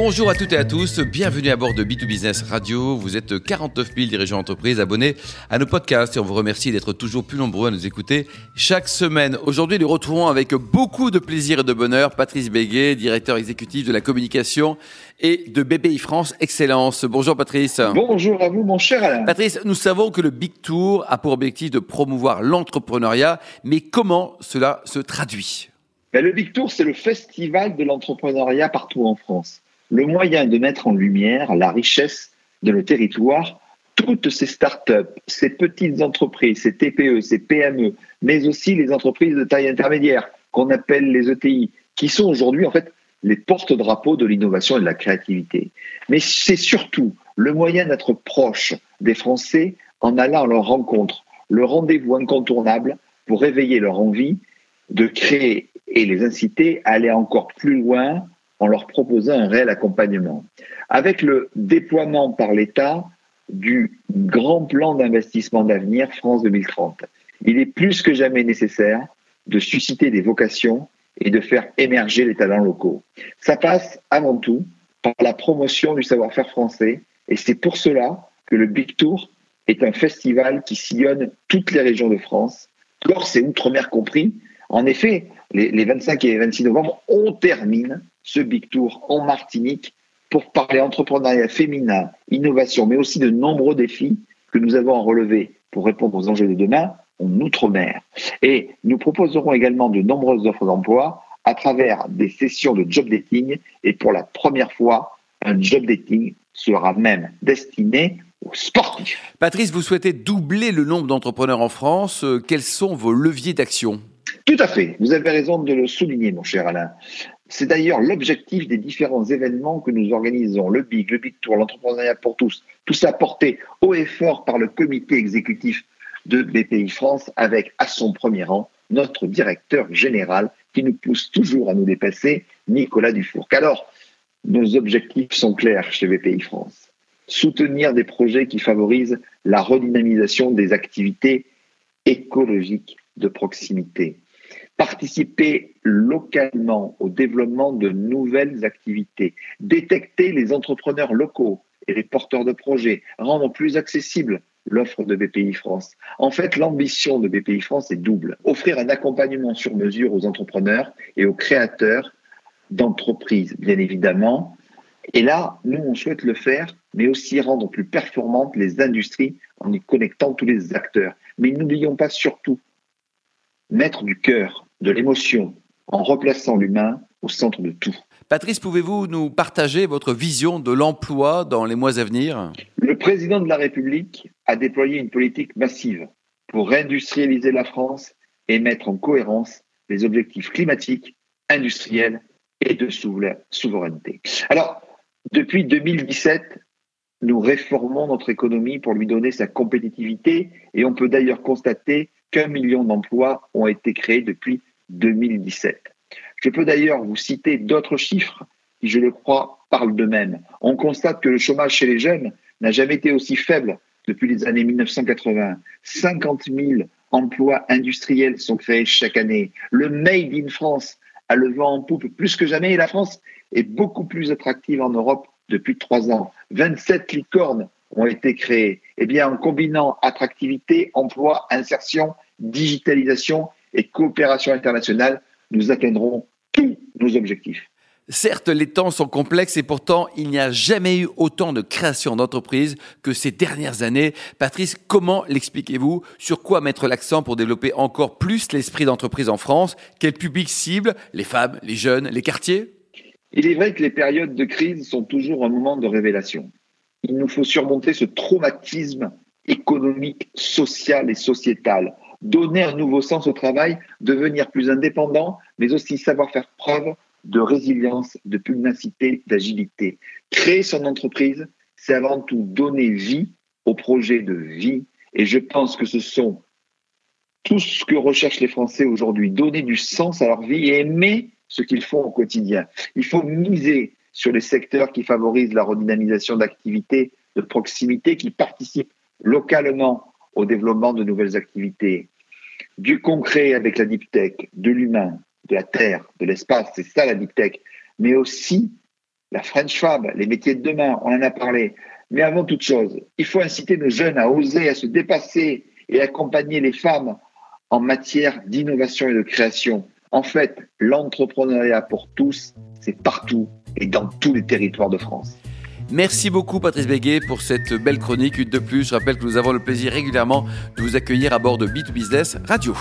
Bonjour à toutes et à tous, bienvenue à bord de B2Business Radio. Vous êtes 49 000 dirigeants d'entreprise abonnés à nos podcasts et on vous remercie d'être toujours plus nombreux à nous écouter chaque semaine. Aujourd'hui, nous retrouvons avec beaucoup de plaisir et de bonheur Patrice Béguet, directeur exécutif de la communication et de BPI France Excellence. Bonjour Patrice. Bonjour à vous mon cher Alain. Patrice, nous savons que le Big Tour a pour objectif de promouvoir l'entrepreneuriat, mais comment cela se traduit? Ben, Le Big Tour, c'est le festival de l'entrepreneuriat partout en France le moyen de mettre en lumière la richesse de nos territoires, toutes ces start-up, ces petites entreprises, ces TPE, ces PME, mais aussi les entreprises de taille intermédiaire qu'on appelle les ETI, qui sont aujourd'hui en fait les porte-drapeaux de l'innovation et de la créativité. Mais c'est surtout le moyen d'être proche des Français en allant à leur rencontre, le rendez-vous incontournable pour réveiller leur envie de créer et les inciter à aller encore plus loin en leur proposant un réel accompagnement. Avec le déploiement par l'État du grand plan d'investissement d'avenir France 2030, il est plus que jamais nécessaire de susciter des vocations et de faire émerger les talents locaux. Ça passe avant tout par la promotion du savoir-faire français et c'est pour cela que le Big Tour est un festival qui sillonne toutes les régions de France, Corse et Outre-mer compris. En effet, les, les 25 et 26 novembre, on termine ce Big Tour en Martinique pour parler entrepreneuriat féminin, innovation, mais aussi de nombreux défis que nous avons à relever pour répondre aux enjeux de demain en Outre-mer. Et nous proposerons également de nombreuses offres d'emploi à travers des sessions de job dating et pour la première fois, un job dating sera même destiné aux sportifs. Patrice, vous souhaitez doubler le nombre d'entrepreneurs en France. Quels sont vos leviers d'action? Tout à fait. Vous avez raison de le souligner, mon cher Alain. C'est d'ailleurs l'objectif des différents événements que nous organisons, le BIG, le Big Tour, l'entrepreneuriat pour tous, tout ça porté haut et fort par le comité exécutif de BPI France avec à son premier rang notre directeur général qui nous pousse toujours à nous dépasser, Nicolas Dufourc. Alors, nos objectifs sont clairs chez BPI France. Soutenir des projets qui favorisent la redynamisation des activités écologiques de proximité participer localement au développement de nouvelles activités, détecter les entrepreneurs locaux et les porteurs de projets, rendre plus accessible l'offre de BPI France. En fait, l'ambition de BPI France est double. Offrir un accompagnement sur mesure aux entrepreneurs et aux créateurs d'entreprises, bien évidemment. Et là, nous, on souhaite le faire, mais aussi rendre plus performantes les industries en y connectant tous les acteurs. Mais n'oublions pas surtout mettre du cœur de l'émotion en replaçant l'humain au centre de tout. Patrice, pouvez-vous nous partager votre vision de l'emploi dans les mois à venir? Le président de la République a déployé une politique massive pour réindustrialiser la France et mettre en cohérence les objectifs climatiques, industriels et de souveraineté. Alors, depuis 2017, nous réformons notre économie pour lui donner sa compétitivité et on peut d'ailleurs constater qu'un million d'emplois ont été créés depuis 2017. Je peux d'ailleurs vous citer d'autres chiffres qui, je le crois, parlent d'eux-mêmes. On constate que le chômage chez les jeunes n'a jamais été aussi faible depuis les années 1980. 50 000 emplois industriels sont créés chaque année. Le Made in France a le vent en poupe plus que jamais et la France est beaucoup plus attractive en Europe depuis trois ans. 27 licornes ont été créées. Eh bien, en combinant attractivité, emploi, insertion, digitalisation et coopération internationale, nous atteindrons tous nos objectifs. Certes, les temps sont complexes et pourtant, il n'y a jamais eu autant de création d'entreprises que ces dernières années. Patrice, comment l'expliquez-vous? Sur quoi mettre l'accent pour développer encore plus l'esprit d'entreprise en France? Quel public cible? Les femmes, les jeunes, les quartiers? Il est vrai que les périodes de crise sont toujours un moment de révélation. Il nous faut surmonter ce traumatisme économique, social et sociétal donner un nouveau sens au travail, devenir plus indépendant, mais aussi savoir faire preuve de résilience, de pugnacité, d'agilité. Créer son entreprise, c'est avant tout donner vie au projet de vie. Et je pense que ce sont tout ce que recherchent les Français aujourd'hui, donner du sens à leur vie et aimer ce qu'ils font au quotidien. Il faut miser sur les secteurs qui favorisent la redynamisation d'activités de proximité, qui participent localement au développement de nouvelles activités. du concret avec la deep tech, de l'humain, de la terre, de l'espace, c'est ça la deep tech, mais aussi la French Fab, les métiers de demain, on en a parlé. Mais avant toute chose, il faut inciter nos jeunes à oser, à se dépasser et accompagner les femmes en matière d'innovation et de création. En fait, l'entrepreneuriat pour tous, c'est partout et dans tous les territoires de France. Merci beaucoup Patrice Béguet pour cette belle chronique. Une de plus, je rappelle que nous avons le plaisir régulièrement de vous accueillir à bord de B2Business Radio.